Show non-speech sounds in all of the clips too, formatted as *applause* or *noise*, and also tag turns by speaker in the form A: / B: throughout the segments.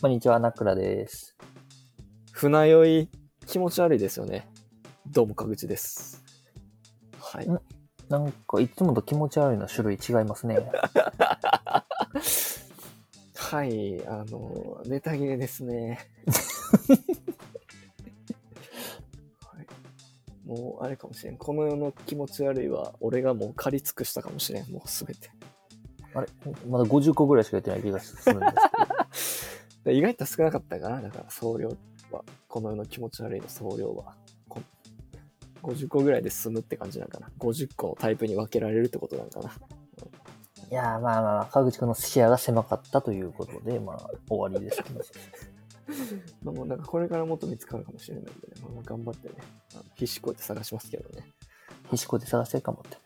A: こんにちは、ナクラです。
B: 船酔い気持ち悪いですよね。どうも、かぐちです。はい。
A: ん？なんか、いつもと気持ち悪いの種類違いますね。*laughs*
B: はい、あの、ネタ切れですね。*laughs* はい、もう、あれかもしれん。この世の気持ち悪いは、俺がもう借り尽くしたかもしれん。もうすべて。
A: あれ？まだ50個ぐらいしかやってない気がするんです
B: で意外と少なかったかな。だから、総量は。この世の気持ち悪いの総量は。こ50個ぐらいで済むって感じなんかな。50個のタイプに分けられるってことなんかな。
A: いやー、まあまあまあ、川口くんの視野が狭かったということで、まあ、終わりですけど。*laughs*
B: まあ、もうなんかこれからもっと見つかるかもしれないんでね、まあ、頑張ってね、必死こいて探しますけどね。
A: 必死こいて探してるかもって。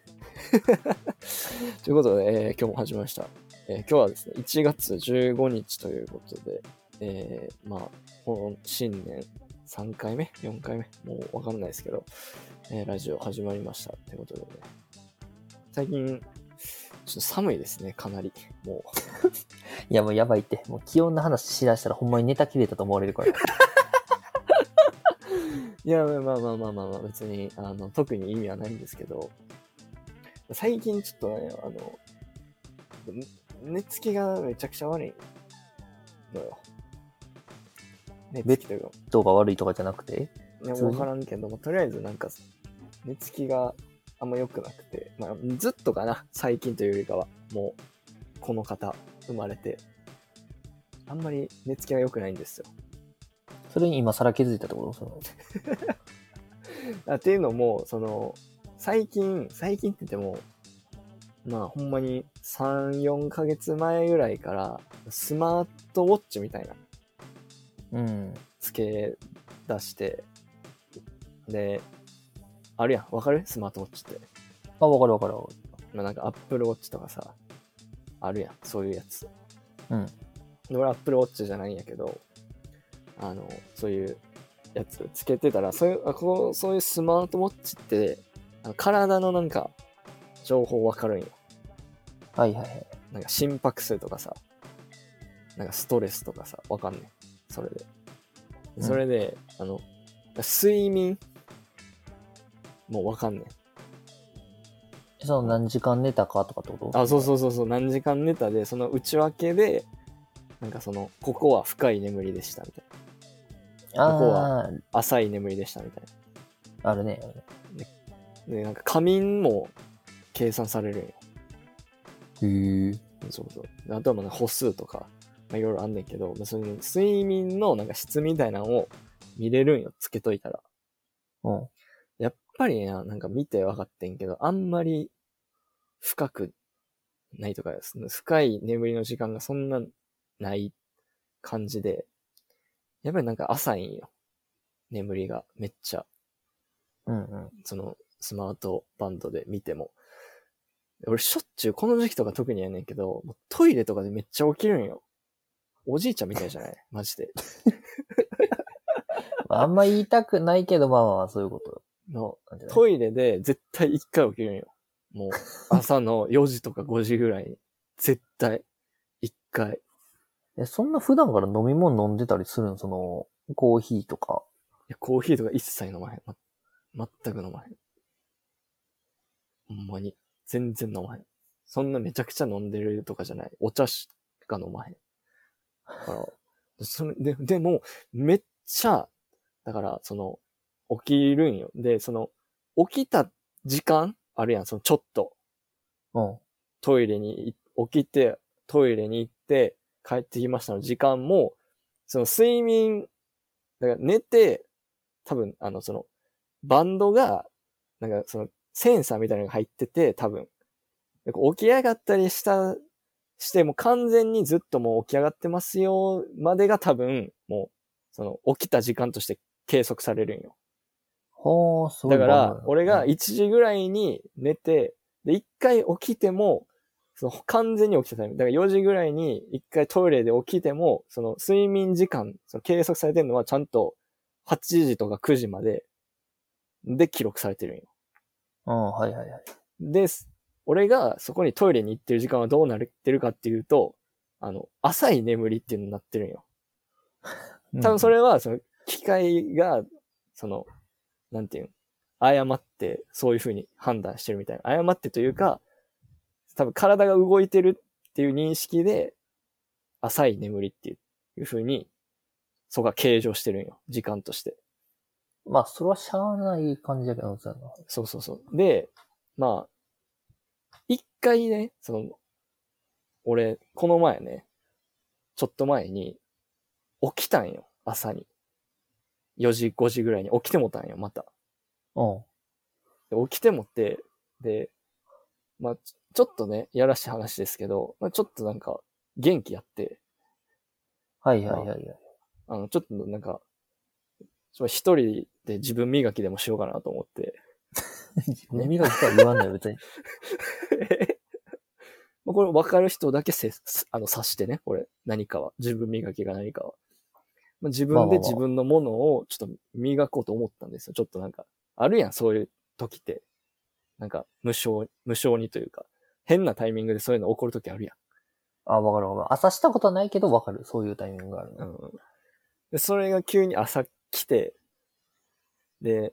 A: *laughs*
B: ということで、えー今日も始めました。えー今日はですね、1月15日ということで、えーまあ、この新年3回目 ?4 回目？もうわかんないですけど、えーラジオ始まりました。ということでね、最近、ちょっと寒いですね、かなり。もう。*laughs*
A: いや、もうやばいって。もう気温の話しだしたらほんまにネタ切れたと思われるから。*laughs*
B: いや、まあまあまあまあまあ、まあ、別に、あの、特に意味はないんですけど、最近ちょっとね、あの、ね寝つきがめちゃくちゃ悪いのよ。寝つきというか、
A: どうが悪いとかじゃなくて？
B: いや、
A: 普通に？
B: わからんけども、とりあえずなんか、寝つきがあんま良くなくて、まあ、ずっとかな、最近というよりかは、もう、この方、生まれて、あんまり寝つきが良くないんですよ。
A: それに今更気づいたってこと？その *laughs*
B: あっていうのも、その、最近、最近って言っても、まあほんまに3、4ヶ月前ぐらいから、スマートウォッチみたいな、
A: うん。
B: つけ出して、で、あるやん、わかる？スマートウォッチって。
A: あ、わかるわかるわか
B: まあなんかアップルウォッチとかさ、あるやん、そういうやつ。
A: る。うん。
B: で俺アップルウォッチじゃないんやけど、あの、そういうやつつけてたら、そういう、あこうそういうスマートウォッチって、あの体のなんか、情報わかるんよ。
A: はいはいはい。
B: なんか心拍数とかさ、なんかストレスとかさ、わかんねん。それで。
A: うん
B: それで、あの、睡眠もうわかんねん。
A: その何時間寝たかとかってこと？
B: あ、そうそうそうそう、何時間寝たで、その内訳で、なんかその、ここは深い眠りでしたみたいな。ここは浅い眠りでしたみたい
A: あるね。あるね
B: な。で、なんか仮眠も計算されるんよ。
A: へえ。
B: そうそう。あとはまあ歩数とか、まあ、いろいろあんねんけど、まあ、その睡眠のなんか質みたいなのを見れるんよ、つけといたら。
A: うん。
B: やっぱりな、なんか見て分かってんけど、あんまり深くないとかですね、深い眠りの時間がそんなない感じで、やっぱりなんか浅いんよ。眠りがめっちゃ、
A: うんうん。
B: そのスマートバンドで見ても。俺しょっちゅうこの時期とか特にやねんけど、トイレとかでめっちゃ起きるんよ。おじいちゃんみたいじゃない？*laughs* マジで。*laughs*
A: まああんま言いたくないけど、まあまあまあ、そういうこと
B: の
A: なんじゃない
B: トイレで絶対一回起きるんよ。もう、*laughs* 朝の4時とか5時ぐらいに。絶対、一回。
A: え、そんな普段から飲み物飲んでたりするのその、コーヒーとか。
B: いやコーヒーとか一切飲まへん。ま、全く飲まへん。ほんまに。全然飲まへん。そんなめちゃくちゃ飲んでるとかじゃない。お茶しか飲まへん。だから、*laughs* それで、でも、めっちゃ、だから、その、起きるんよ。で、その、起きた時間あるやん、そのちょっと。
A: うん。
B: トイレにい起きて、トイレに行って、帰ってきましたの時間も、その睡眠、だから寝て、多分、あの、その、バンドが、なんかその、センサーみたいなのが入ってて、多分、起き上がったりした、して、もう完全にずっともう起き上がってますよ、までが多分、もう、その、起きた時間として計測されるんよ。
A: ほー、すごい
B: だから、俺が
A: うん
B: 1時ぐらいに寝て、で、1回起きても、その完全に起きたタイミング。だから4時ぐらいに1回トイレで起きても、その睡眠時間、その計測されてるのはちゃんと8時とか9時まで、で記録されてるんよ。
A: うん、はいはいはい。
B: で、俺がそこにトイレに行ってる時間はどうなってるかっていうと、あの、浅い眠りっていうのになってるんよ。多分それは、その、機械が、その、なんていうの、誤って、そういうふうに判断してるみたいな。誤ってというか、多分体が動いてるっていう認識で、浅い眠りっていうふうに、そこが計上してるんよ。時間として。
A: まあ、それはしゃあない感じだけど、そう。
B: そうそうそう。で、まあ、一回ね、その、俺、この前ね、ちょっと前に、起きたんよ、朝に。4時、5時ぐらいに起きてもたんよ、また。
A: うん。
B: で起きてもって、で、まあ、ちちょっとね、やらしい話ですけど、まあ、ちょっとなんか、元気やって、
A: はいはいはいはい。
B: あの、ちょっとなんか、一人で自分磨きでもしようかなと思って、*laughs*
A: 自分磨きとは言わんのよ、別に。*laughs*
B: まあこれ分かる人だけせあの察してね、これ何かは。自分磨きが何かは。まあ、自分で自分のものをちょっと磨こうと思ったんですよ。ちょっとなんか、あるやん、そういう時って。なんか、無償、無償にというか、変なタイミングでそういうの起こる時あるや
A: あ、わかるわかる。朝したことはないけどわかる。そういうタイミングがある
B: ん。
A: ね。
B: うん。で、それが急に朝来て、で、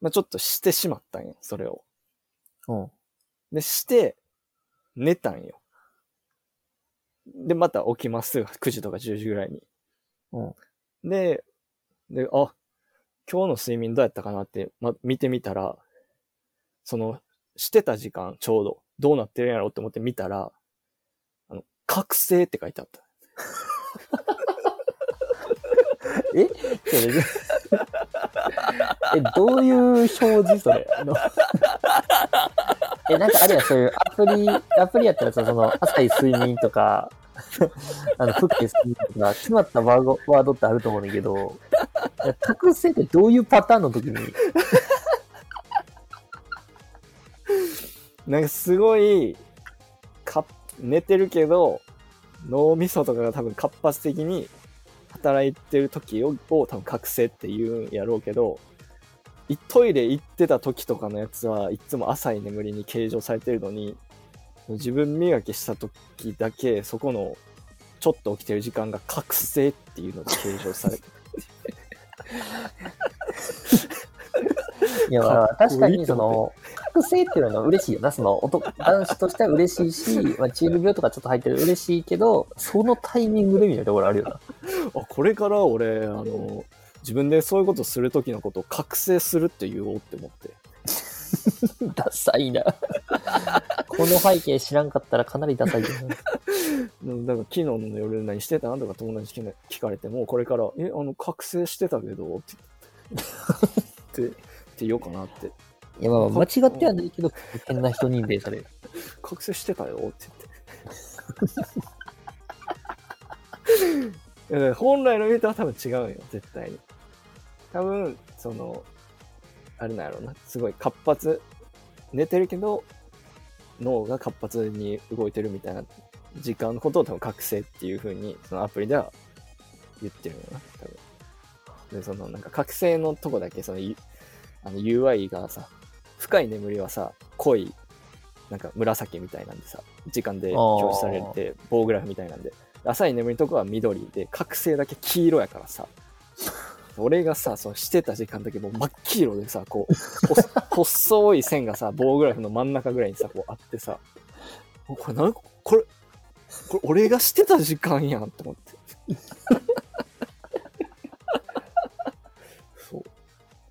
B: まあ、ちょっとしてしまったんよ、それを。
A: うん。
B: で、して、寝たんよ。で、また起きます。9時とか10時ぐらいに。
A: うん。
B: で、で、あ、今日の睡眠どうやったかなって、ま、見てみたら、その、してた時間、ちょうど、どうなってるんやろうって思って見たら、あの、覚醒って書いてあった。*laughs*
A: え？それで？え、どういう表示それ？*laughs* え、なんかあれや、そういうアプリ、アプリやったらさ、その、浅い睡眠とか、あの、深い睡眠とか、決まったワードワードってあると思うんだけど、覚醒ってどういうパターンの時に、*laughs*
B: なんかすごい、か、寝てるけど、脳みそとかが多分活発的に働いてる時をを多分覚醒って言うんやろうけど、いトイレ行ってた時とかのやつはいつも浅い眠りに計上されてるのに、自分磨きした時だけそこのちょっと起きてる時間が覚醒っていうので計上されて *laughs*
A: いや、まあ、
B: かっこいい
A: 確かにその、覚醒っていうのは嬉しいよな。その、男、男子としては嬉しいし、*laughs* まあ、中二病とかちょっと入ってる嬉しいけど、そのタイミングでみたいなところあるよな。
B: あ、これから俺、あの、自分でそういうことする時のことを覚醒するって言おうって思って。*laughs*
A: ダサいな。この背景知らんかったらかなりダサいよな。*laughs*
B: うんだから昨日の夜何してた？んとか友達に聞かれても、これから、え、あの、覚醒してたけど、って言って、って言おうかなって。
A: いや、まあ、間違ってはないけど、変な人認定される。
B: 覚醒してたよって言って。い *laughs* や本来の意味とは多分違うよ、絶対に。多分、その、あれなんやろうな、すごい活発、寝てるけど、脳が活発に動いてるみたいな時間のことを多分覚醒っていう風に、そのアプリでは言ってるんよな、多分。で、そのなんか覚醒のとこだけ、その、ゆあの UI がさ、深い眠りはさ、濃い、なんか紫みたいなんでさ、時間で表示されて、棒グラフみたいなんで、浅い眠りのとこは緑で、覚醒だけ黄色やからさ、俺がさ、そのしてた時間だけもう真っ黄色でさ、こう、ほ細 *laughs* い線がさ、棒グラフの真ん中ぐらいにさ、こうあってさ、おこれなんこれ、これ俺がしてた時間やんって思って。*laughs* そう。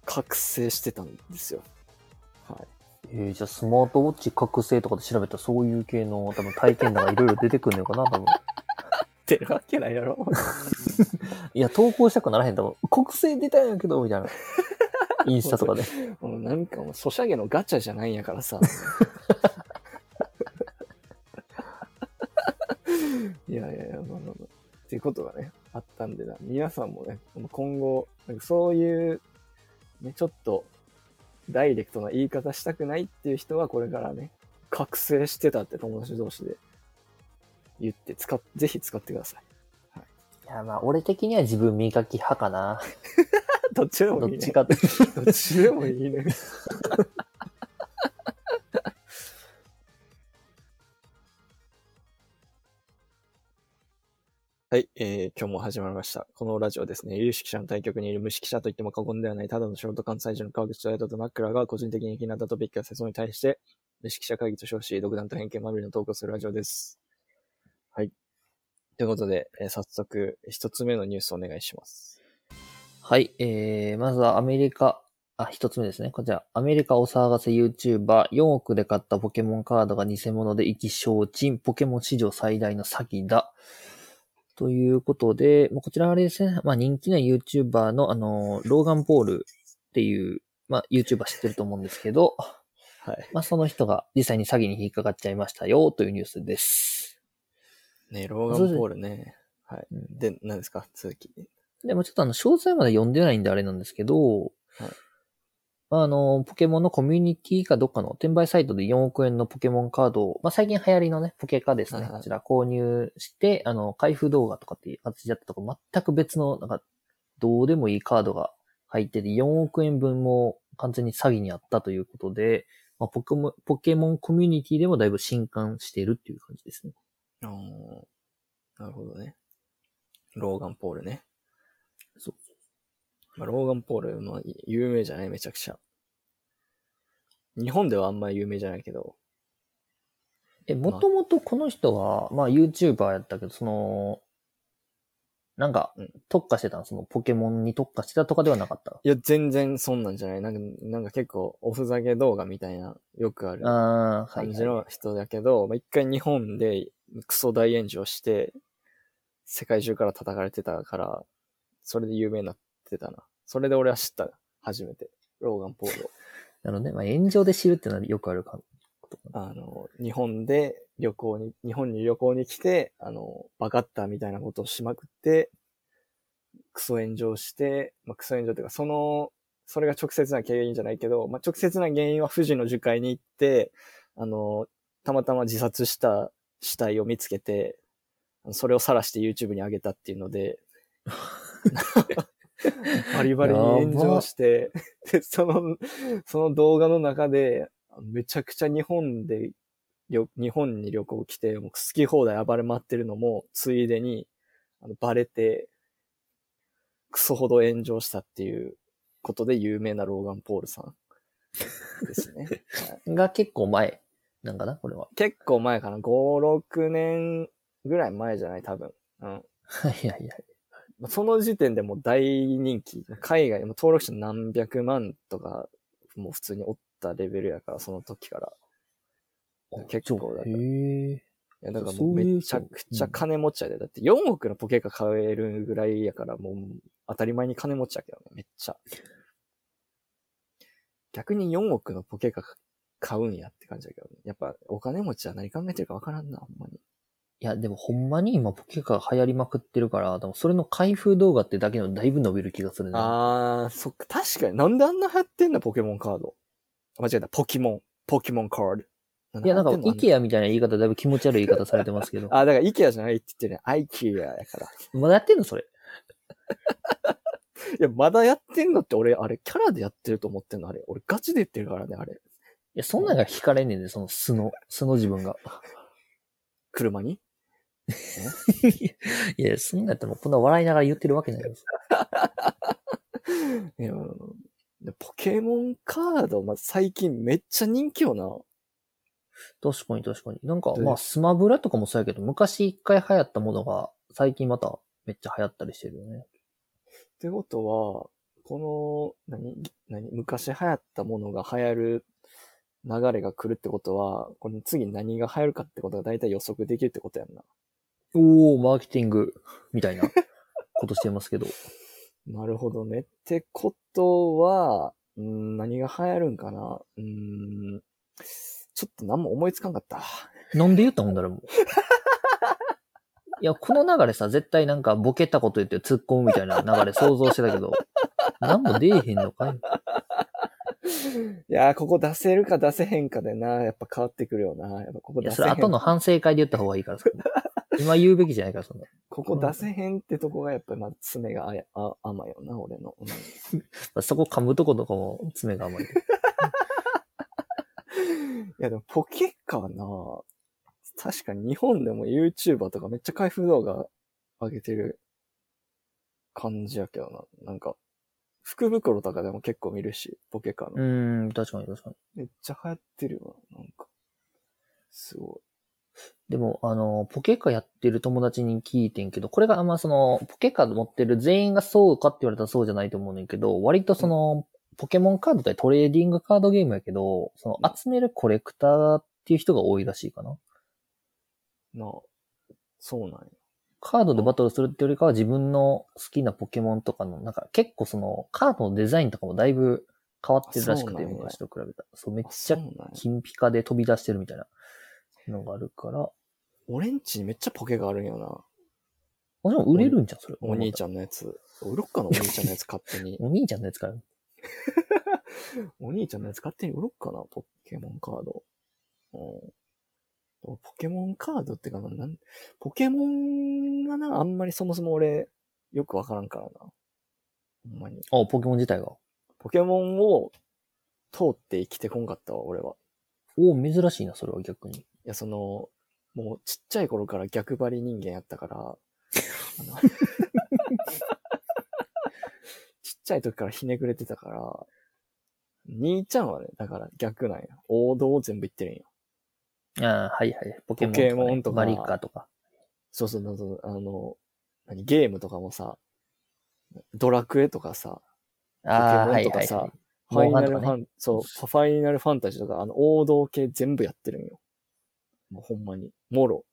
B: 覚醒してたんですよ。はい。
A: えー、じゃあスマートウォッチ覚醒とかで調べたらそういう系の多分体験談がいろいろ出てくるのかな、多分。*laughs*
B: ってるわけないやろ。*laughs*
A: いや、投稿したくならへんと思う。覚醒出たんやけど、みたいな。*laughs* インスタとかで。
B: もうなんかもう、ソシャゲのガチャじゃないんやからさ。いやいやいや、まあまあまあ。っていうことがね、あったんでな、皆さんもね、今後、なんかそういう、ね、ちょっと、ダイレクトな言い方したくないっていう人は、これからね、覚醒してたって友達同士で言って、使っ、ぜひ使ってください。
A: いや、まあ、俺的には自分磨き派かな。*laughs*
B: どっちでもいいね
A: どっち。かって。
B: どっちでもいいね。はい、えー、今日も始まりました。このラジオですね、有識者の対局にいる無識者と言っても過言ではない、ただの素人関西人の川口と綾田とマックラが個人的に気になったトピックや世相に対して、無識者会議と称し、独断と偏見まみれのトークをするラジオです。はい。ということで、えー早速、一つ目のニュースお願いします。
A: はい、えー、まずはアメリカ、あ、一つ目ですね。こちら、アメリカお騒がせ YouTuber、4億で買ったポケモンカードが偽物で意気消沈、ポケモン史上最大の詐欺だ。ということで、まあこちらあれですね、まあ人気な YouTuber のあの、ローガン・ポールっていう、まあ YouTuber 知ってると思うんですけど、
B: はい。
A: まあその人が実際に詐欺に引っかかっちゃいましたよというニュースです。
B: ね、ローガン・ポールね。はい。
A: うん
B: で、何ですか？続き。
A: でもちょっとあの、詳細まで読んでないんであれなんですけど、まあ、あの、ポケモンのコミュニティかどっかの転売サイトで4億円のポケモンカードを、まあ、最近流行りのね、ポケカですね、こちら購入して、あの、開封動画とかっていう形だったとか、全く別の、なんか、どうでもいいカードが入ってて、4億円分も完全に詐欺にあったということで、まあ、ポケモン、ポケモンコミュニティでもだいぶ震撼しているっていう感じですね。
B: あーなるほどね。ローガン・ポールね。
A: そう。
B: まあ、ローガン・ポール、まあ、有名じゃないめちゃくちゃ。日本ではあんまり有名じゃないけど。
A: え、もともとこの人は、まあ YouTuber やったけど、その、なんか
B: うん、
A: 特化してたの？そのポケモンに特化してたとかではなかった。
B: いや、全然そんなんじゃない。なんか、なんか結構、おふざけ動画みたいな、よくある
A: ああ、はい、
B: 感じ
A: はい。
B: の人だけど、まあ、一回日本でクソ大炎上して、世界中から叩かれてたから、それで有名になってたな。それで俺は知った。初めて。ローガン・ポールを。*laughs*
A: なので、まあ炎上で知るっていうのはよくあるか。
B: あの、日本で旅行に、日本に旅行に来て、あの、バカッターみたいなことをしまくって、クソ炎上して、まあ、クソ炎上というか、その、それが直接な原因じゃないけど、まあ、直接な原因は富士の樹海に行って、あの、たまたま自殺した死体を見つけて、それを晒して YouTube に上げたっていうので、*laughs* *laughs* バリバリに炎上して、*laughs* で、その、その動画の中で、めちゃくちゃ日本で、旅日本に旅行来て、もう好き放題暴れ回ってるのも、ついでに、あの、バレて、クソほど炎上したっていうことで有名なローガン・ポールさん *laughs* ですね。はい
A: が結構前なんかなこれは。
B: 結構前かな ?5、6年ぐらい前じゃない？多分。うん。
A: はいはいはい。
B: まあその時点でもう大人気。海外も登録者何百万とか、もう普通におったレベルやから、その時から。結構だから。い。や、だからも
A: う
B: めちゃくちゃ金持ちやで。だって4億のポケカ買えるぐらいやから、もう当たり前に金持ちやけどね、めっちゃ。逆に4億のポケカ買うんやって感じだけどね。やっぱお金持ちは何考えてるかわからんな、ほんまに。
A: いや、でもほんまに今ポケカが流行りまくってるから、でもそれの開封動画ってだけのだいぶ伸びる気がするね。
B: あー、そっか、確かに。なんであんな流行ってんだ、ポケモンカード。間違えた、ポケモン。ポケモンカード。
A: いや、なんか、イケアみたいな言い方だいぶ気持ち悪い言い方されてますけど。*laughs*
B: あ、だから、イケアじゃないって言ってるね。アイケアやから。
A: まだやってんのそれ？*laughs*
B: いや、まだやってんのって俺、あれ、キャラでやってると思ってんの？あれ。俺、ガチで言ってるからね、あれ。
A: いや、そんなんが惹かれんねんで、その素の、素の自分が。
B: 車に？*laughs*
A: いや、そんなんやったらもうこんな笑いながら言ってるわけないです。*laughs*
B: いや、でポケモンカード、まあ、最近めっちゃ人気よな。
A: 確かに確かに。なんか、
B: で
A: まあ、スマブラとかもそうやけど、昔一回流行ったものが、最近まためっちゃ流行ったりしてるよね。
B: ってことは、この、何、何、昔流行ったものが流行る流れが来るってことは、この次何が流行るかってことが大体予測できるってことやんな。
A: おー、マーケティング、みたいなことしてますけど。*laughs*
B: なるほどね。ってことは、ん何が流行るんかなうーん。ちょっと何も思いつかんかった。
A: なんで言ったもんだろ、もう。いや、この流れさ、絶対なんかボケたこと言って突っ込むみたいな流れ想像してたけど、なんも出えへんのかい
B: いやー、ここ出せるか出せへんかでな、やっぱ変わってくるよな。やっぱここ
A: いや、
B: 出せへん。
A: それ後の反省会で言った方がいいからさ。今言うべきじゃないから、そんな。
B: ここ出せへんってとこがやっぱりまず爪があやあ甘いよな、俺の。うん *laughs*
A: そこ噛むとことかも爪が甘い。*laughs*
B: いやでもポケかな確かに日本でも YouTuber とかめっちゃ開封動画あげてる感じやけどな。なんか、福袋とかでも結構見るし、ポケカの。
A: うーん、確かに確かに。
B: めっちゃ流行ってるわ、なんか。すご
A: でも、あの、ポケカやってる友達に聞いてんけど、これがあんまその、ポケカ持ってる全員がそうかって言われたらそうじゃないと思うねんけど、割とその、ポケモンカードってトレーディングカードゲームやけど、その集めるコレクターっていう人が多いらしいかな。
B: い。なあ、そうなんや。
A: カードでバトルするってよりかは自分の好きなポケモンとかの、なんか結構その、カードのデザインとかもだいぶ変わってるらしくて、昔と比べたら。そう、めっ
B: あ
A: ちゃ。金ピカで飛び出してるみたいなのがあるから、
B: 俺んちにめっちゃポケがあるんよな。
A: あ、でも売れるんじゃん、それ。
B: お兄ち
A: ゃ
B: ゃんのやつ。売ろっかな、お兄ちゃんのやつ勝手に。
A: ん。お兄ちゃんのやつから。*laughs*
B: お兄ちゃんのやつ勝手に売ろっかな、ポケモンカード。うんポケモンカードってかな、なんポケモンがな、あんまりそもそも俺、よくわからんからな。ほんまに。
A: あ、ポケモン自体が。
B: ポケモンを通って生きてこんかったわ、俺は。
A: お珍しいな、それは逆に。
B: いや、その、もうちっちゃい頃から逆張り人間やったから、*laughs* ちっちゃい時からひねくれてたから、兄ちゃんはね、だから逆なんや。王道を全部言ってるんよ。
A: ああ、はいはい。ポケモン、
B: ポケモンとか
A: マリカとか。
B: そうそうそうそう、あの、何、ゲームとかもさ、ドラクエとかさ、
A: ああ、
B: ポケモン
A: はいはい、
B: とかさ
A: はい。
B: ファイナルファン、そう、ファイナルファンタジーとか、あの、王道系全部やってるんよ。もうほんまに。もろ。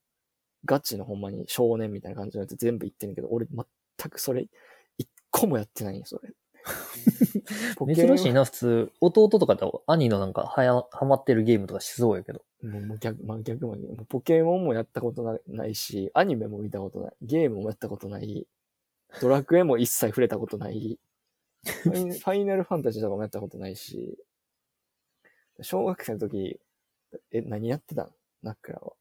B: ガチのほんまに少年みたいな感じのやつ全部言ってるけど、俺全くそれ、一個もやってないんよ、それ。*laughs*
A: 珍しいな、普通。弟とかと兄のなんかはや、ハマってるゲームとかしそうやけど。
B: もうもう逆、まあ逆ももうポケモンもやったことなないし、アニメも見たことない、ゲームもやったことない、ドラクエも一切触れたことない、ファイ *laughs* ナルファンタジーとかもやったことないし、小学生の時、え、何やってたんナックラは。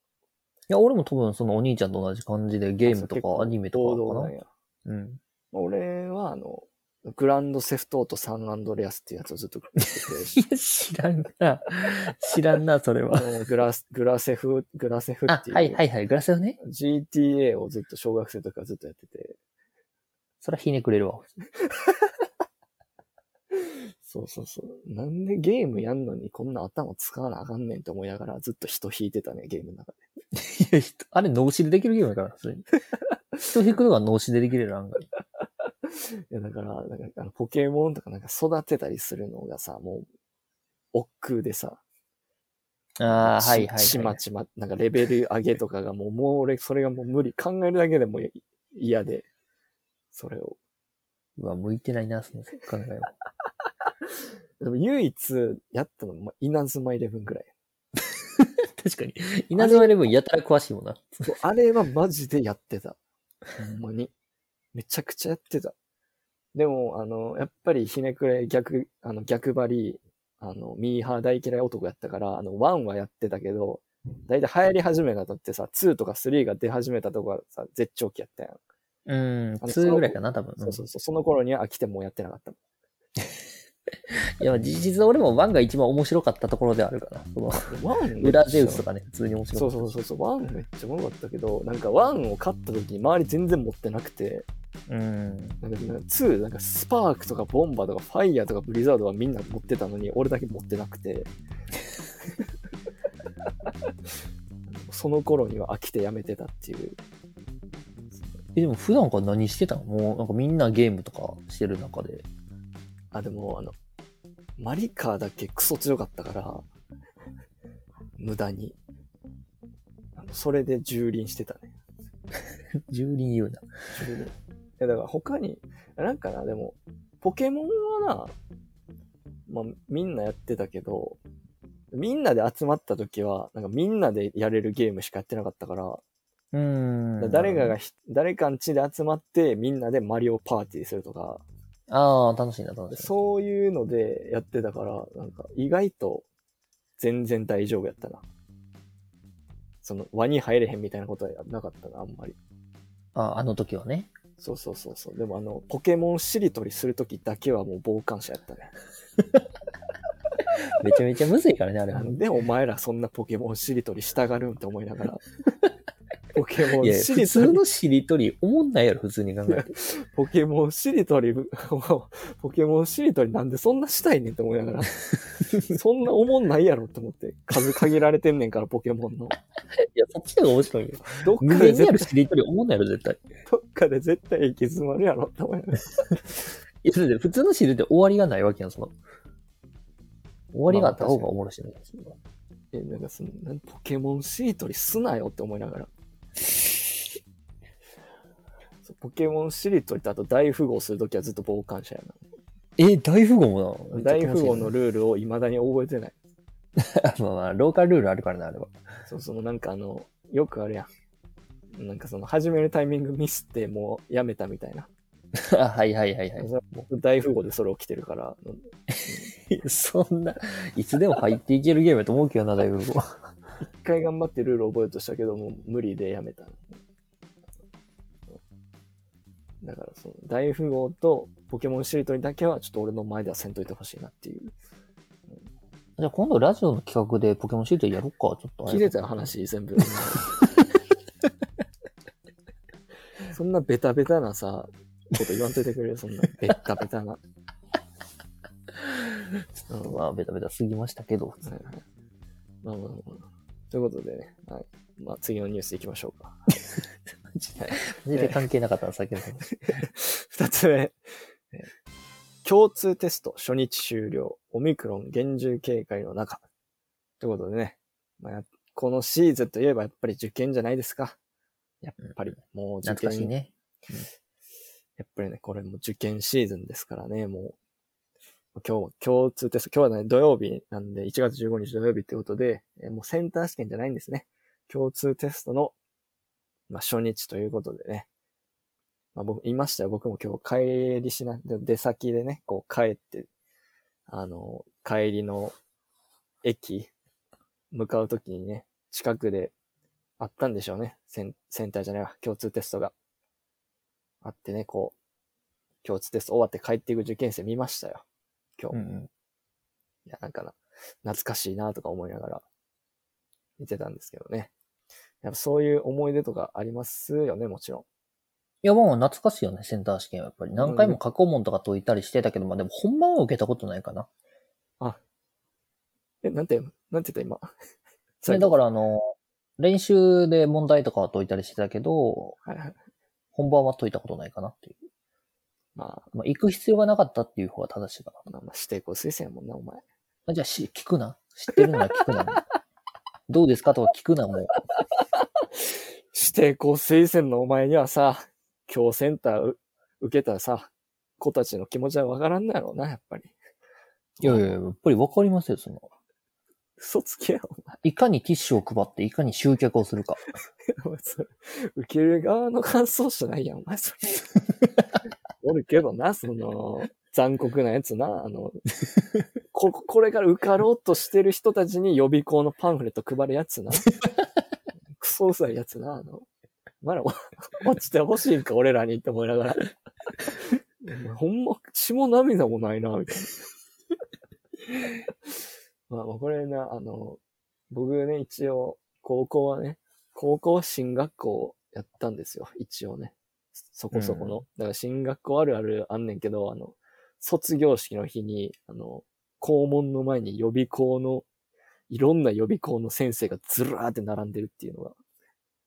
A: いや、俺も多分そのお兄ちゃんと同じ感じでゲームとかアニメとかかな。
B: 王道なんや。
A: うん。
B: 俺は、あの、グランドセフトートサンアンドレアスっていうやつをずっとやって
A: いや、知らんな。*laughs* 知らんな、それは。
B: グラス、グラセフ、グラセフ
A: あ
B: っ、ていう、
A: はいはいはい。グラスよね。
B: GTA をずっと小学生の時からずっとやってて、
A: それはひねくれるわ。
B: そうそうそう。なんでゲームやんのにこんな頭使わなあかんねんって思いながらずっと人引いてたね、ゲームの中で。*laughs*
A: いや、人あれ脳死でできるゲームだから、普通に。人引くのが脳死でできる案外。*laughs*
B: いや、だから、なんかあのポケモンとかなんか育てたりするのがさ、もう、億劫でさ、
A: ああ、
B: し
A: はいはい、
B: ち
A: はい。
B: まちま、なんかレベル上げとかがもう、もう俺、それがもう無理。考えるだけでも嫌で、それを。
A: うわ、向いてないな、その考えは。*laughs*
B: でも唯一やったのは、まあ、稲妻イレブンぐらい。
A: 確かに。稲妻レブンやたら詳しいもんな。
B: そうあれはマジでやってた。*laughs* ほんまに。めちゃくちゃやってた。でも、あの、やっぱりひねくれ逆、あの、逆張り、あの、ミーハー大嫌い男やったから、あの、1はやってたけど、だいたい流行り始めたとってさ、2とか3が出始めたとこはさ、絶頂期やったやん。
A: うん、
B: あの
A: 2ぐらいかな、多分。
B: そうそうそう。その頃には飽きてもうやってなかったもん。*laughs*
A: いや、事実俺も1が一番面白かったところであるから。その、
B: 1
A: 裏ゼウスとかね、普通に面白
B: そ
A: かった。
B: うそうそうそう、ワンめっちゃおもろかったけど、なんかワンを買った時に周り全然持ってなくて、
A: うん。
B: なんかなんか2、なんかスパークとかボンバーとかファイヤーとかブリザードはみんな持ってたのに、俺だけ持ってなくて。*laughs* その頃には飽きてやめてたっていう。
A: え、でも普段から何してたの？もうなんかみんなゲームとかしてる中で。
B: あ、でもあの、マリカーだけクソ強かったから、*laughs* 無駄に。それで蹂躙してたね。*laughs*
A: 蹂躙言うな。
B: いや、だから他に、なんかな、でも、ポケモンはな、まあ、みんなやってたけど、みんなで集まった時は、なんかみんなでやれるゲームしかやってなかったから、
A: うん。
B: 誰かがひ、誰かん家で集まってみんなでマリオパーティーするとか、
A: ああ、楽しいな、楽しいな。
B: そういうのでやってたから、なんか意外と全然大丈夫やったな。その輪に入れへんみたいなことはなかったな、あんまり。
A: ああの時はね。
B: そうそうそうそう。でもあの、ポケモンしりとりするときだけはもう傍観者やったね。*laughs*
A: めちゃめちゃむずいからね、あれは。
B: なんでお前らそんなポケモンしりとりしたがるんって思いながら。ポケモ
A: いや、
B: ンしりとり、
A: 普通のしりとり、思んないやろ、普通に考えて。*laughs*
B: ポケモンしりとり、*laughs* ポケモンしりとりなんでそんなしたいねんって思いながら、*laughs* そんな思んないやろって思って、数限られてんねんから、ポケモンの。
A: いや、そっちの方が面白いよ。
B: どっ
A: 無
B: かで
A: 限にあるしりとり思んないやろ、絶対。
B: どっかで絶対行き詰まるやろって思いながら。
A: いや、だって普通のしりとり終わりがないわけやん、その。終わりがあった方がおもろしいの
B: え、なんかその、なんポケモンしりとりすなよって思いながら。ポケモンしりとりとあと大富豪するときはずっと傍観者や
A: え、大富豪も
B: な。
A: な。
B: 大富豪のルールを未だに覚えてない。*laughs*
A: まあまあ、ローカルルールあるからな、あれは。
B: そう、そのなんかあの、よくあるやん。なんかその始めるタイミングミスってもうやめたみたいな。
A: あ *laughs* はいはいはいはい。
B: 僕大富豪でそれ起きてるから。う *laughs* ん
A: そんな、いつでも入っていけるゲームやと思うけどな、大富豪。
B: 一回頑張ってルール覚えようとしたけども、無理でやめた。だからその、大富豪とポケモンしりとりだけはちょっと俺の前ではせんといてほしいなっていう。
A: じゃあ今度ラジオの企画でポケモンしりとりやろうか、ちょっと。
B: 聞いてたよ、話全部。そんなベタベタなさ、こと言わんといてくれるそんなベタベタな。*laughs* うん
A: まあ、ベタベタすぎましたけど。
B: はいはいまあまあまあ。ということでね、はい。まあ次のニュース行きましょうか。*laughs*
A: 全然関係なかったな、先ほど。*laughs*
B: 二つ目。え共通テスト初日終了。オミクロン厳重警戒の中。ということでね。まあや、このシーズンといえばやっぱり受験じゃないですか。やっぱり、もう受験
A: 懐かしいね。
B: やっぱりね、これも受験シーズンですからね、もう。今日、共通テスト、今日はね、土曜日なんで、1月15日土曜日ってことで、えもうセンター試験じゃないんですね。共通テストの、まあ、初日ということでね。まあ、僕、いましたよ。僕も今日帰りしな、出先でね、こう帰って、あの、帰りの駅、向かうときにね、近くであったんでしょうね。センセンターじゃないわ。共通テストが。あってね、こう、共通テスト終わって帰っていく受験生見ましたよ。今日。
A: うんうん。
B: いや、なんかな、懐かしいなとか思いながら見てたんですけどね。やっぱそういう思い出とかありますよね、もちろん。
A: いや、もう懐かしいよね、センター試験はやっぱり。何回も過去問とか解いたりしてたけど、まあでも本番は受けたことないかな。
B: え、なんて、なんて言った今？*laughs*
A: それだからあの、練習で問題とかは解いたりしてたけど、
B: はいはい。
A: 本番は解いたことないかなっていう。
B: まあ、
A: まあ、行く必要がなかったっていう方が正しいかな。
B: まあ、まあ、指定校推薦やもんな、お前。
A: あじゃあし、聞くな。知ってるなら聞くな。*laughs* どうですかとか聞くな、もう。
B: 指定校推薦のお前にはさ、今日センターう受けたさ、子たちの気持ちはわからんのやろうな、やっぱり。
A: いやいやいや、やっぱりわかりますよ、その。
B: 嘘つけよ、お前。
A: いかにティッシュを配って、いかに集客をするか。
B: お *laughs* 前それ受ける側の感想じゃないやん、お前それ。*laughs* おるけどな、その、残酷なやつな、あの、こ、これから受かろうとしてる人たちに予備校のパンフレット配るやつな。クソうざいやつな、あの、お前らお落ちてほしいんか、俺らにって思いながら。ほんま、血も涙もないな、みたいな。まあ、まあこれな、あの、僕ね、一応、高校はね、高校は進学校やったんですよ、一応ね。そこそこの。だから進学校あるあるあんねんけど、あの、卒業式の日に、あの、校門の前に予備校の、いろんな予備校の先生がずらーって並んでるっていうのが、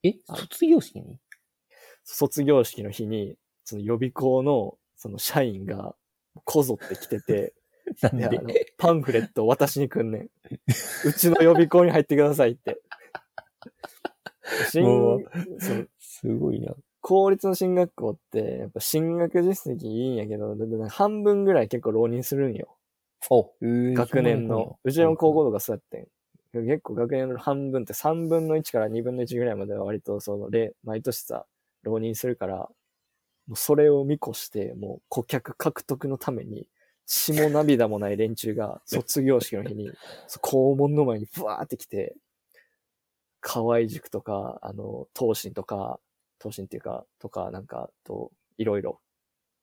A: え？卒業式に？
B: 卒業式の日に、その予備校の、その社員が、こぞって来てて、*laughs*
A: なん
B: で、あの
A: で、
B: パンフレットを渡しに来んねん。うちの予備校に入ってくださいって。*laughs* 進
A: もうすごいな。
B: 公立の進学校って、やっぱ進学実績いいんやけど、半分ぐらい結構浪人するんよ。
A: お、えー
B: 学年の。うちの高校とかそうやってん。結構学年の半分って3分の1から2分の1ぐらいまでは割とその例、毎年さ、浪人するから、もうそれを見越して、もう顧客獲得のために、血も涙もない連中が卒業式の日に、*laughs* そう校門の前にブワーって来て、河合塾とか、あの、東進とか、東進っていうか、とか、なんか、と、いろいろ、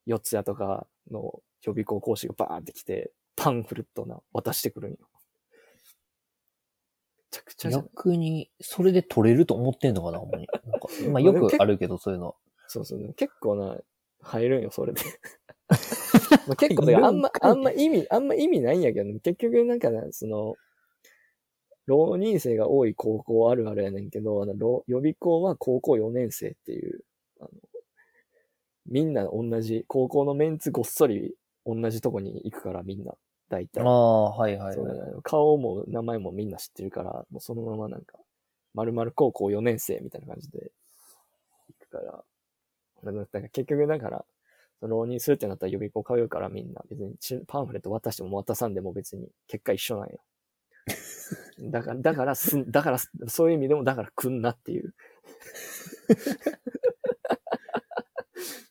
B: 四谷とかの予備校講師がバーって来て、パンフレットな、渡してくるんよ。ちゃくちゃ
A: 逆に、それで取れると思ってんのかな、ほんまに。なんか *laughs* まあよくあるけど、そういうの。
B: そうそう、結構な、入るんよ、それで。*laughs* まあ結構、あんま、あんま意味、あんま意味ないんやけど、結局なんかね、その、浪人生が多い高校あるあるやねんけど、あの、浪予備校は高校4年生っていう、あの、みんな同じ、高校のメンツごっそり同じとこに行くから、みんな、大体。
A: ああ、はいはいはい。
B: 顔も名前もみんな知ってるから、もうそのままなんか、〇〇高校4年生みたいな感じで行くから、だからだから結局だから、その浪人するってなったら予備校通うからみんな別にちパンフレット渡しても渡さんでも別に結果一緒なんよ。だから、だからすん、だから、そういう意味でもだから来んなっていう。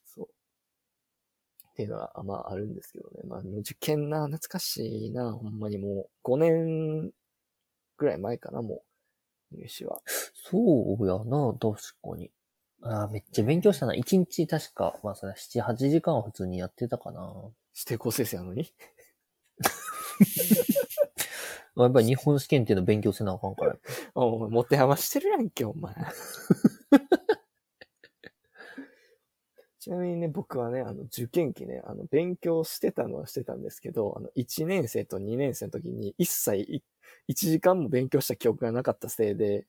B: そう。っていうのは、まああるんですけどね。まあ受験な、懐かしいな、ほんまにもう5年ぐらい前かな、もう。入試は。
A: そうやな、確かに。ああ、めっちゃ勉強したな。一日確か、まあそれ7、8時間は普通にやってたかな。
B: 指定校生生なのに？*laughs*
A: まあやっぱり日本試験っていうの勉強せなあかんから。*laughs*
B: お前、持て余してるやんけ、お前。*laughs* ちなみにね、僕はね、あの、受験期ね、あの、勉強してたのはしてたんですけど、あの、1年生と2年生の時に一切い、1時間も勉強した記憶がなかったせいで、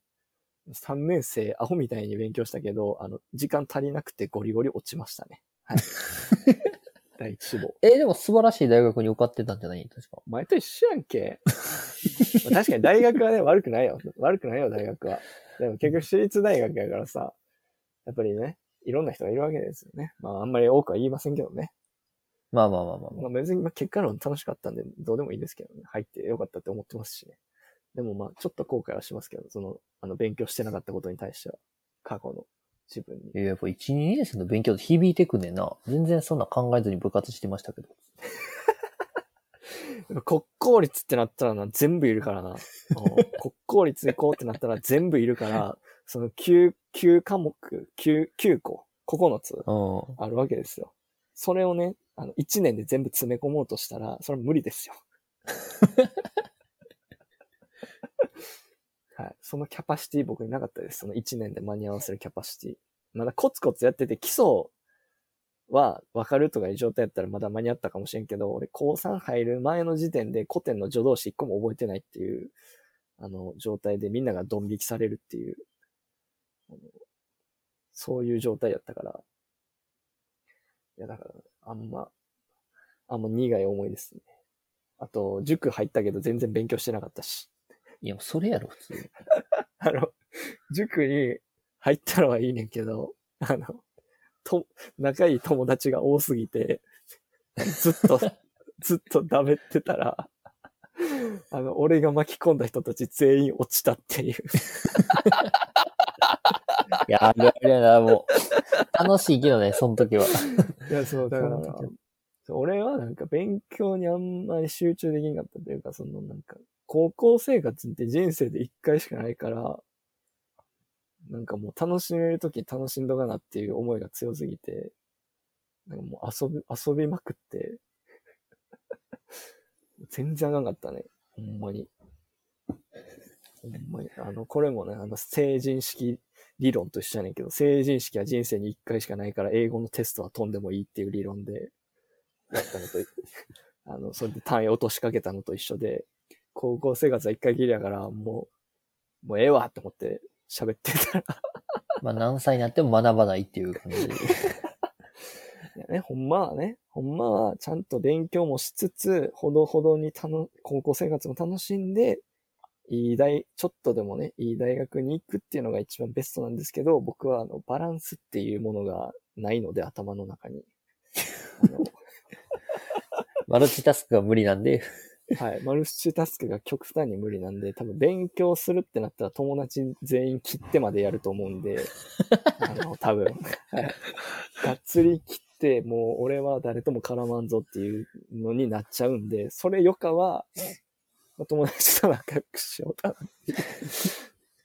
B: 3年生、アホみたいに勉強したけど、あの、時間足りなくてゴリゴリ落ちましたね。はい。*laughs* 第一志望。
A: えーでも素晴らしい大学に受かってたんじゃない？確か。
B: お前と一緒やんけ。まあ確かに大学はね、*laughs* 悪くないよ。悪くないよ、大学は。でも結局私立大学やからさ、やっぱりね、いろんな人がいるわけですよね。まああんまり多くは言いませんけどね。
A: まあまあまあまあま
B: まあ別にまあ結果論楽しかったんで、どうでもいいですけどね。入ってよかったって思ってますしね。でもまあちょっと後悔はしますけど、その、あの、勉強してなかったことに対しては、過去の自分に。
A: あ。いややっぱ1、2年生の勉強で響いてくんねんな。全然そんな考えずに部活してましたけど。*laughs*
B: 国公立ってなったらな、全部いるからな。*laughs* うん国公立行こうってなったら全部いるから、その9、9科目、9、9個、9つ
A: うん。
B: あるわけですよ。それをね、あの、1年で全部詰め込もうとしたら、それは無理ですよ。*laughs* はい。そのキャパシティ僕になかったです。その1年で間に合わせるキャパシティ。まだコツコツやってて、基礎は分かるとかいう状態やったらまだ間に合ったかもしれんけど、俺高3入る前の時点で古典の助動詞1個も覚えてないっていう、あの、状態でみんながドン引きされるっていう、そういう状態やったから、いやだから、あんま、あんま苦い思いですね。あと、塾入ったけど全然勉強してなかったし。
A: いや、それやろ、普通に。*laughs*
B: あの、塾に入ったのはいいねんけど、あの、と、仲いい友達が多すぎて、ずっと、*laughs* ずっとダメってたら、あの、俺が巻き込んだ人たち全員落ちたっていう。*laughs*
A: いや、あるあるやな、もう。楽しいけどね、その時は。
B: いや、そう、だから俺はなんか勉強にあんまり集中できなかったというか、そのなんか、高校生活って人生で一回しかないから、なんかもう楽しめるとき楽しんどかなっていう思いが強すぎて、なんかもう遊び、遊びまくって、*laughs* 全然あかんかったね。ほんまに。ほんまに。あの、これもね、あの、成人式理論と一緒やねんけど、成人式は人生に一回しかないから、英語のテストは飛んでもいいっていう理論で、やったのと、*laughs* あの、それで単位落としかけたのと一緒で、高校生活は一回きりやから、もう、もうええわって思って喋ってたら、*laughs*
A: まあ、何歳になっても学ばないっていう感じで。*laughs*
B: いやね、ほんまはね、ほんまはちゃんと勉強もしつつ、ほどほどにたの高校生活も楽しんで、いい大、ちょっとでもね、いい大学に行くっていうのが一番ベストなんですけど、僕はあの、バランスっていうものがないので、頭の中に。*laughs*
A: マルチタスクが無理なんで、
B: はい。マルチタスクが極端に無理なんで、多分勉強するってなったら友達全員切ってまでやると思うんで、*laughs* あの、多分。はい。がっつり切って、もう俺は誰とも絡まんぞっていうのになっちゃうんで、それよかは、お友達と仲良くしようかな。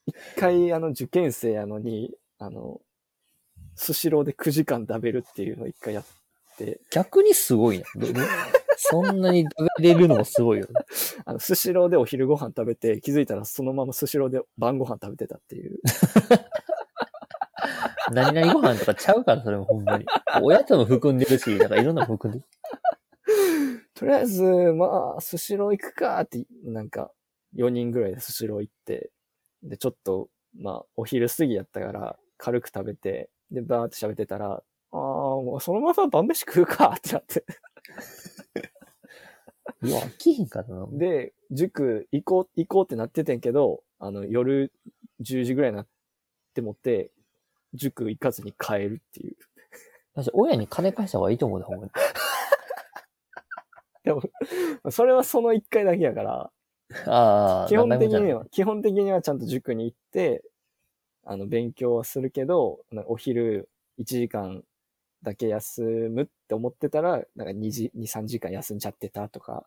B: 一回、あの、受験生やのに、あの、スシローで9時間食べるっていうのを一回やって、
A: 逆にすごいな。そんなに食べれるのもすごいよね。*laughs*
B: あの、スシローでお昼ご飯食べて、気づいたらそのままスシローで晩ご飯食べてたっていう。*laughs*
A: 何々ご飯とかちゃうから、それもほんまに。おやつも含んでるし、なんかいろんなの含んでる。*laughs*
B: とりあえず、まあ、スシロー行くかって、なんか、4人ぐらいでスシロー行って、で、ちょっと、まあ、お昼過ぎやったから、軽く食べて、で、バーって喋ってたら、ああ、もうそのまま晩飯食うかってなって。*laughs*
A: いや、飽きひんかったな。
B: で、塾行こう、行こうってなっててんけど、あの、夜10時ぐらいになってもって、塾行かずに帰るっていう。
A: 私、親に金返した方がいいと思うで、ほんまに。*laughs*
B: でも、それはその1回だけやから、
A: ああ、
B: 基本的には、基本的にはちゃんと塾に行って、あの、勉強はするけど、お昼1時間だけ休むって思ってたら、なんか2時、2、3時間休んじゃってたとか。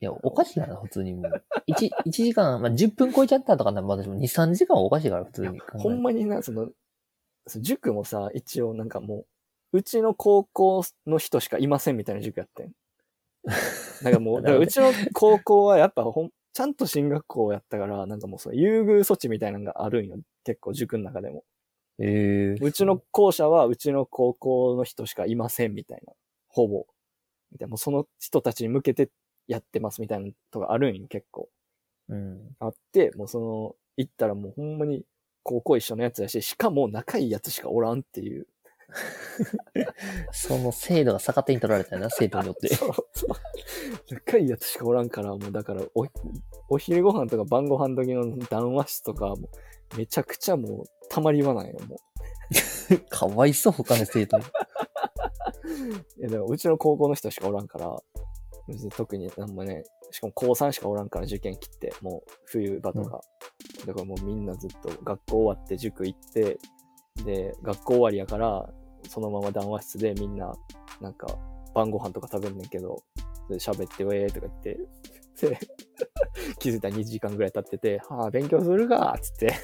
A: いや、おかしいな、普通にもう。1、一時間、まあ、10分超えちゃったとかなら、まあ私も2、3時間はおかしいから、普通に。
B: ほんまにな、その、その塾もさ、一応なんかもう、うちの高校の人しかいませんみたいな塾やってん。*laughs* なんかもう、だからうちの高校はやっぱほん、ちゃんと進学校やったから、なんかもうその優遇措置みたいなのがあるんよ。結構塾の中でも。
A: ええ
B: うちの校舎はうちの高校の人しかいませんみたいな。ほぼ。みたいなもうその人たちに向けてやってますみたいなとがあるんよ、結構。
A: うん。
B: あって、もうその、行ったらもうほんまに高校一緒のやつだし、しかも仲いいやつしかおらんっていう。*laughs*
A: その制度が逆手に取られたよな、生徒によって。*laughs*
B: そうそう。仲いいやつしかおらんから、もうだからお、お昼ご飯とか晩ご飯時の談話室とか、もうめちゃくちゃもうたまりはないよ、もう。*laughs*
A: かわいそう、他の生徒に。*laughs*
B: いや、でもうちの高校の人しかおらんから、別に特になんもね、しかも高3しかおらんから受験切って、もう冬場とか。だからもうみんなずっと学校終わって塾行って、で、学校終わりやから、そのまま談話室でみんな、なんか、晩ご飯とか食べんねんけど、で喋って、ウェーとか言って、で、気づいたら2時間ぐらい経ってて、はあ、勉強するかつって、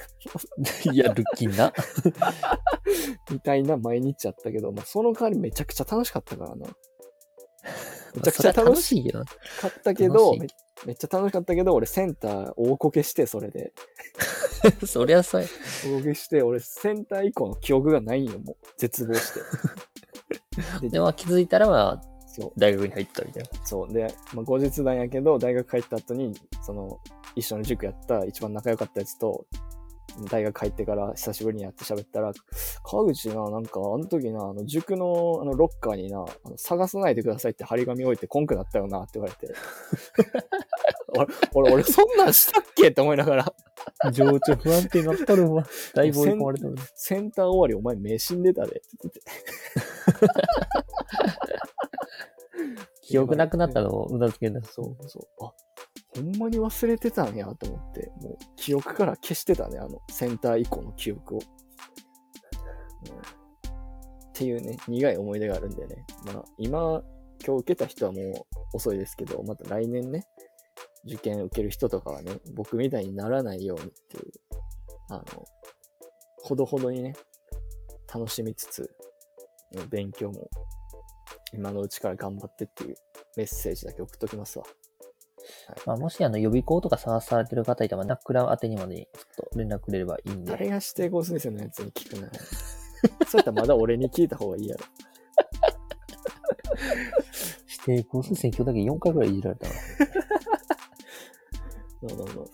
B: *laughs*
A: いや、ルッキンな。*laughs*
B: みたいな毎日やったけど、まあ、その代わりめちゃくちゃ楽しかったからな。めちゃくちゃ楽し。かったけど、めめっちゃ楽しかったけど、俺センター大こけして、それで。*laughs*
A: そりゃそうや。
B: 大こけして、俺センター以降の記憶がないんよ、もう。絶望して。で
A: で、まあ気づいたら、まあ、
B: そう。
A: 大学に入ったみたいな。
B: そう。で、まあ、後日談やけど、大学帰った後に、その、一緒に塾やった一番仲良かったやつと、大学入ってから久しぶりにやって喋ったら、川口な、なんか、あの時な、あの、塾の、あの、ロッカーにな、あの探さないでくださいって張り紙置いてこんくなったよな、って言われて。俺、*laughs* 俺、俺、そんなんしたっけって思いながら、
A: 情緒不安定になっとるわ。だいぶ追い込まれてる。
B: センター終わりお前目死んでたで、って言ってて。*laughs*
A: 記憶なくなったのをうなずけんだ。
B: そうそう。あ、ほんまに忘れてたんやと思って、もう記憶から消してたね、あの、センター以降の記憶を。うんっていうね、苦い思い出があるんでね。まあ、今、今日受けた人はもう遅いですけど、また来年ね、受験受ける人とかはね、僕みたいにならないようにっていう、あの、ほどほどにね、楽しみつつ、勉強も今のうちから頑張ってっていうメッセージだけ送っときますわ。
A: まあ、もしあの予備校とか探されてる方いたら、ナックラ宛てにまでちょっと連絡くれればいいんで。
B: 誰が指定校先生のやつに聞くなよ。*laughs* そうやったらまだ俺に聞いた方がいいやろ。
A: 指定校推薦今日だけ4回ぐらいいじられたわ。*laughs*
B: どうどうどう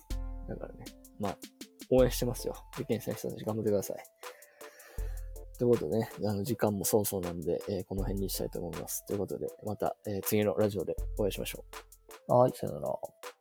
B: だからね、まあ、応援してますよ。受験生の人たち頑張ってください。ということでね、あの、時間も早々なんで、えーこの辺にしたいと思います。ということで、また、えー次のラジオでお会いしましょう。
A: はい、さよなら。